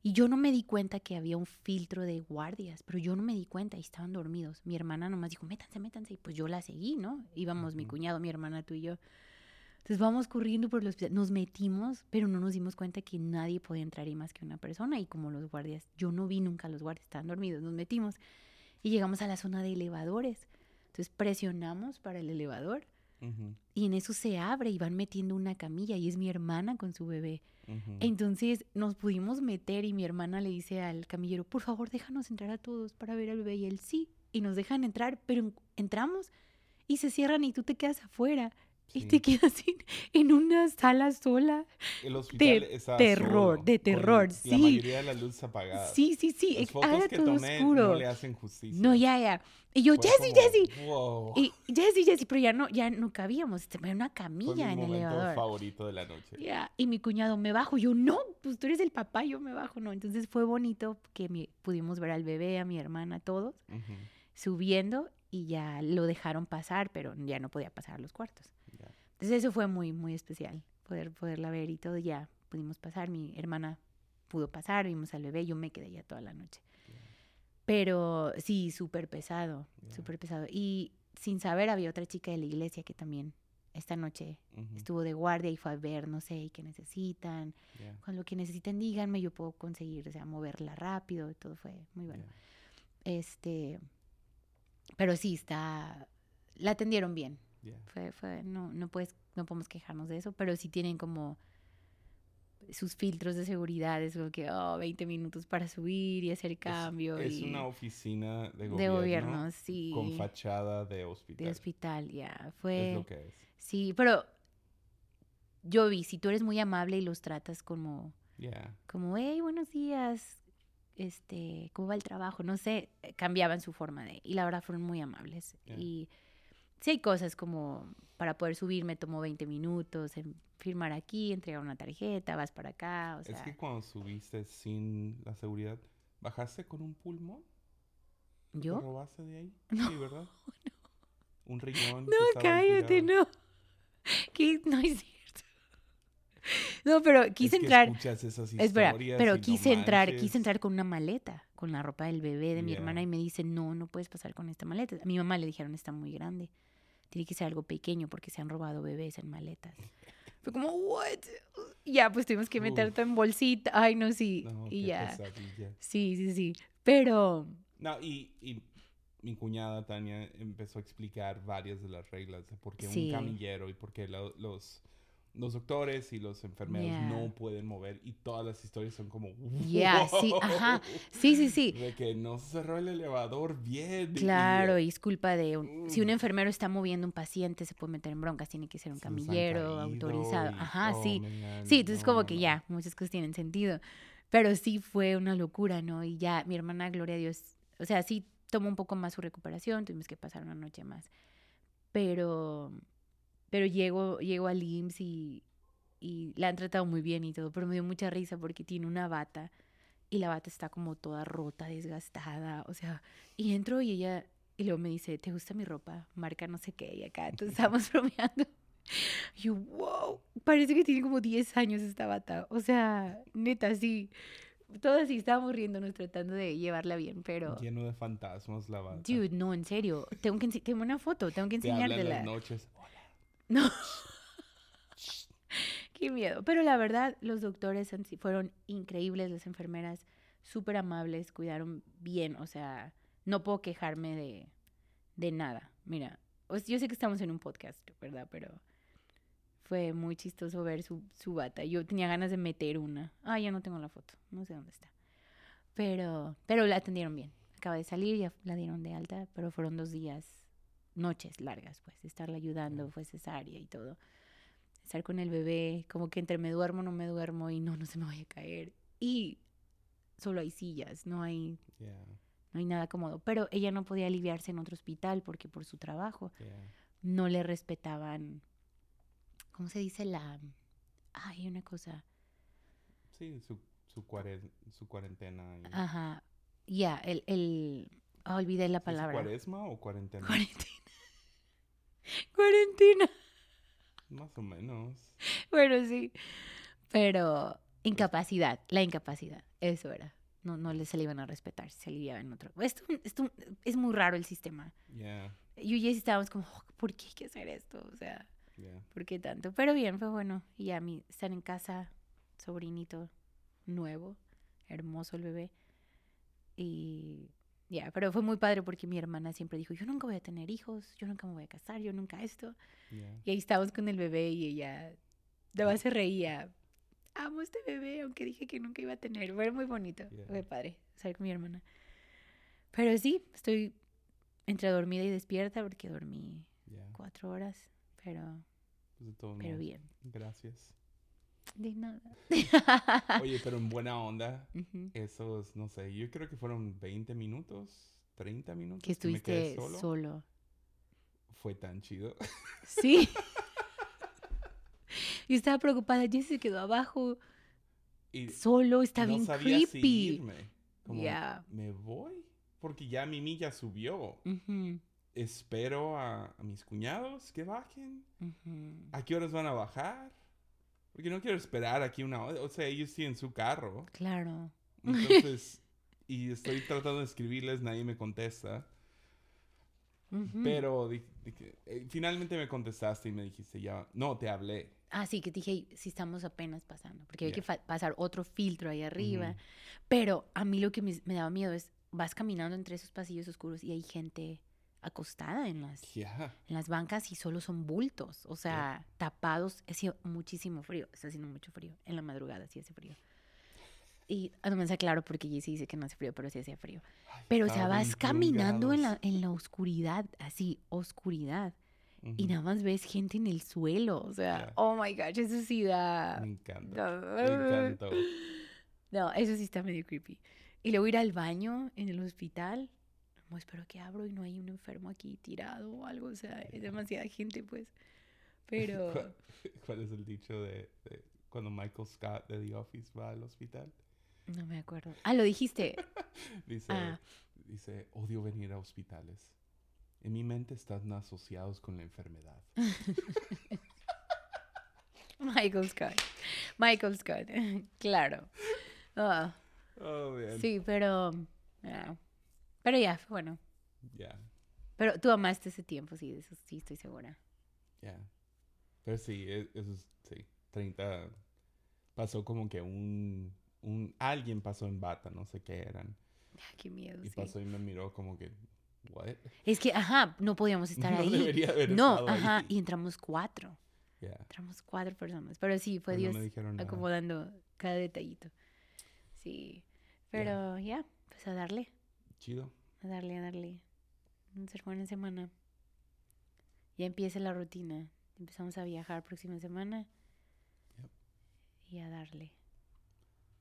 Y yo no me di cuenta que había un filtro de guardias, pero yo no me di cuenta y estaban dormidos. Mi hermana nomás dijo, métanse, métanse. Y pues yo la seguí, ¿no? Íbamos mi
Ujú.
cuñado, mi hermana, tú y yo. Entonces vamos corriendo por el hospital. Nos metimos, pero no nos dimos cuenta que nadie podía entrar ahí más que una persona. Y como los guardias, yo no vi nunca a los guardias, estaban dormidos. Nos metimos y llegamos a la zona de elevadores. Entonces presionamos para el elevador Y en eso se abre y van metiendo una camilla y es mi hermana con su bebé. Entonces nos pudimos meter y mi hermana le dice al camillero, por favor déjanos entrar a todos para ver al bebé y él sí. Y nos dejan entrar, pero en- entramos y se cierran y tú te quedas afuera. Y
Sí.
te quedas en, en una sala sola.
El hospital estaba
terror,
solo,
de terror,
La
sí.
mayoría de las luces apagadas.
Sí, sí, sí.
Las
ex-
fotos
Era
que
todo
tomé
oscuro.
no le hacen justicia.
No, ya, ya. Y yo,
como,
Jessy.
Wow.
Y Jessy, Jessy, pero ya no, ya no cabíamos. Era una
Fue
camilla
mi
en el elevador.
favorito de la noche.
Ya, Y mi cuñado, me bajo. Yo, no, pues tú eres el papá, yo me bajo. No, entonces fue bonito que mi- pudimos ver al bebé, a mi hermana, todos,
Ujú,
subiendo y ya lo dejaron pasar, pero ya no podía pasar a los cuartos. Entonces eso fue muy, muy especial, poder, poderla ver y todo. Ya pudimos pasar, mi hermana pudo pasar, vimos al bebé, yo me quedé ya toda la noche. Pero sí, súper pesado,
Ya.
súper pesado. Y sin saber, había otra chica de la iglesia que también esta noche estuvo de guardia y fue a ver, no sé, qué necesitan.
ya,
Cuando lo que necesiten, díganme, yo puedo conseguir, o sea, moverla rápido, todo fue muy bueno. Este, pero sí, está, la atendieron bien.
Ya.
Fue, fue, no, no puedes, no podemos quejarnos de eso, pero sí tienen como sus filtros de seguridad, es como que, oh, 20 minutos para subir y hacer cambio.
Es, es una oficina de
de
gobierno,
gobierno, sí.
con fachada de hospital.
de hospital, ya.
Es
Fue,
lo que es.
sí, pero yo vi, si tú eres muy amable y los tratas como, como, hey, buenos días, este, ¿cómo va el trabajo? No sé, cambiaban su forma de, y la verdad fueron muy amables. Y sí hay cosas como, para poder subir me tomó 20 minutos, en firmar aquí, entregar una tarjeta, vas para acá, o sea,
es que cuando subiste sin la seguridad, ¿bajaste con un pulmón? ¿Lo
¿yo?
robaste de ahí?
No,
Sí, ¿verdad? Un riñón.
No, cállate,
tirado.
no. ¿Qué? No es cierto. No, pero
Es
quise
que
entrar.
escuchas esas
Espera, pero
no
quise entrar,
manches.
quise entrar con una maleta, con la ropa del bebé de mi hermana y me dice, no, no puedes pasar con esta maleta. A mi mamá le dijeron, está muy grande. Tiene que ser algo pequeño porque se han robado bebés en maletas. Fue como, what? Ya, pues tuvimos que meter
Uf.
todo en bolsita. Ay, no, sí.
No,
y
qué
ya.
pesadilla.
Sí, sí, sí. Pero,
No, y, y mi cuñada Tania empezó a explicar varias de las reglas de por qué
Sí.
un camillero y por qué lo- los, los doctores y los enfermeros
Yeah.
no pueden mover y todas las historias son como
Ya, sí, ajá. Sí, sí, sí.
de que no se cerró el elevador bien
Claro, y es culpa de un, si un
Mm.
enfermero está moviendo un paciente se puede meter en broncas, tiene que ser un camillero autorizado. Ajá,
oh,
sí.
man,
Sí, entonces
no,
como que
no.
ya, muchas cosas tienen sentido. Pero sí fue una locura, ¿no? Y ya mi hermana, gloria a Dios, o sea, sí tomó un poco más su recuperación, tuvimos que pasar una noche más. Pero, pero llego, llego al IMSS y, y la han tratado muy bien y todo, pero me dio mucha risa porque tiene una bata y la bata está como toda rota, desgastada, o sea, y entro y ella, y luego me dice, ¿te gusta mi ropa? Marca no sé qué, y acá, entonces estábamos bromeando. Y yo, wow, parece que tiene como 10 años esta bata, o sea, neta, sí, todos así estábamos riéndonos tratando de llevarla bien, pero...
Lleno de fantasmas la bata.
Dude, no, en serio, tengo que tengo una foto, tengo que
Te habla en las
enseñártela.
noches.
No. Qué miedo. Pero la verdad, los doctores fueron increíbles, las enfermeras súper amables, cuidaron bien, o sea, no puedo quejarme de, de nada. Mira, yo sé que estamos en un podcast, ¿verdad? Pero fue muy chistoso ver su, su bata. Yo tenía ganas de meter una. Ah, ya no tengo la foto, no sé dónde está. Pero, pero la atendieron bien. Acaba de salir, ya la dieron de alta, pero fueron dos días, noches largas, pues, de estarla ayudando, fue cesárea y todo estar con el bebé, como que entre me duermo, no me duermo y no, no se me vaya a caer. Y solo hay sillas, no hay,
Yeah,
no hay nada cómodo. Pero ella no podía aliviarse en otro hospital porque por su trabajo
yeah.
no le respetaban, ¿cómo se dice la? Ay, una cosa.
Sí, su, su, cuare- su cuarentena. y-
Ajá, ya, el, el, ah, olvidé la
¿Sí es
palabra.
cuaresma o cuarentena?
Cuarentena. Cuarentena.
Más o menos.
Bueno, sí. Pero incapacidad, la incapacidad, eso era. No, no le, se le iban a respetar, se le iban en otro. Esto, esto es muy raro el sistema.
Yeah,
Yo y Jessy estábamos como, "Oh, ¿por qué hay que hacer esto? O sea,
yeah.
¿por qué tanto? Pero bien, fue bueno. Y ya mi, están en casa, sobrinito nuevo, hermoso el bebé. Y ya, pero fue muy padre porque mi hermana siempre dijo, yo nunca voy a tener hijos, yo nunca me voy a casar, yo nunca esto.
yeah.
Y ahí estábamos con el bebé y ella de base se reía. Amo este bebé, aunque dije que nunca iba a tener. Fue muy bonito.
Yeah.
Fue padre estar con mi hermana. Pero sí, estoy entre dormida y despierta porque dormí
Yeah.
cuatro horas, pero,
Pues de
pero bien.
Gracias.
De nada.
Oye, pero en buena onda, esos, no sé, yo creo que fueron 20 minutos, 30 minutos
Que
me quedé
estuviste
solo.
solo.
Fue tan chido.
Sí. Yo estaba preocupada, Jesse se quedó abajo
Y
solo, está
no
bien
sabía
creepy.
Como. ¿me voy? Porque ya mi milla subió. Espero a, a mis cuñados que bajen.
ujú.
¿A qué horas van a bajar? Porque no quiero esperar aquí una hora. O sea, ellos sí en su carro.
Claro.
Entonces, y estoy tratando de escribirles, nadie me contesta.
Ujú.
Pero di- dije, eh, finalmente me contestaste y me dijiste ya, no, te hablé.
Ah, sí, que te dije, si estamos apenas pasando, porque hay
Ya.
que pasar otro filtro ahí arriba. Pero a mí lo que me, me daba miedo es, vas caminando entre esos pasillos oscuros y hay gente acostada en las,
Ya.
en las bancas y solo son bultos, o sea, tapados. Hacía muchísimo frío, está haciendo mucho frío. En la madrugada sí hace frío. Y no me hace claro porque Jessy dice que no hace frío, pero sí hacía frío.
Ay,
Pero o sea, vas
21
caminando en la, en la oscuridad, así, oscuridad. Y
Ujú.
nada más ves gente en el suelo, o sea,
Ya.
oh my gosh, eso sí da...
Me encanta. Me encantó.
No, eso sí está medio creepy. Y luego ir al baño en el hospital. No, espero que abro y no hay un enfermo aquí tirado o algo. O sea, es demasiada gente, pues. Pero.
¿Cuál, cuál es el dicho de, de cuando Michael Scott de The Office va al hospital?
No me acuerdo. Ah, lo dijiste.
Dice,
Ah.
dice, odio venir a hospitales. En mi mente están asociados con la enfermedad.
Michael Scott. Michael Scott. claro. Ah,
Oh, man.
sí, pero. ah, pero ya, bueno.
Ya,
Pero tú amaste ese tiempo, sí, de eso sí estoy segura.
ya. Pero sí, e- eso es, sí, 30. Pasó como que un, un, alguien pasó en bata, no sé qué eran.
Ah, qué miedo,
Y
sí.
pasó y me miró como que, what?
Es que, ajá, no podíamos estar
no
ahí.
debería haber
No, ajá,
ahí.
y entramos cuatro.
Ya,
Entramos cuatro personas. Pero sí, fue
pero
Dios
no
acomodando cada detallito. Sí. Pero ya, pues a darle,
Chido.
a darle, a darle. Va a ser buena semana. Ya empieza la rutina. Empezamos a viajar próxima semana.
Yep.
Y a darle.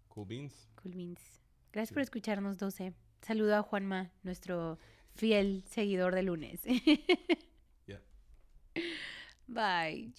Cool beans.
Cool beans. Gracias
Sí.
por escucharnos, 12. Saludo a Juanma, nuestro fiel seguidor de lunes.
Ya.
Bye.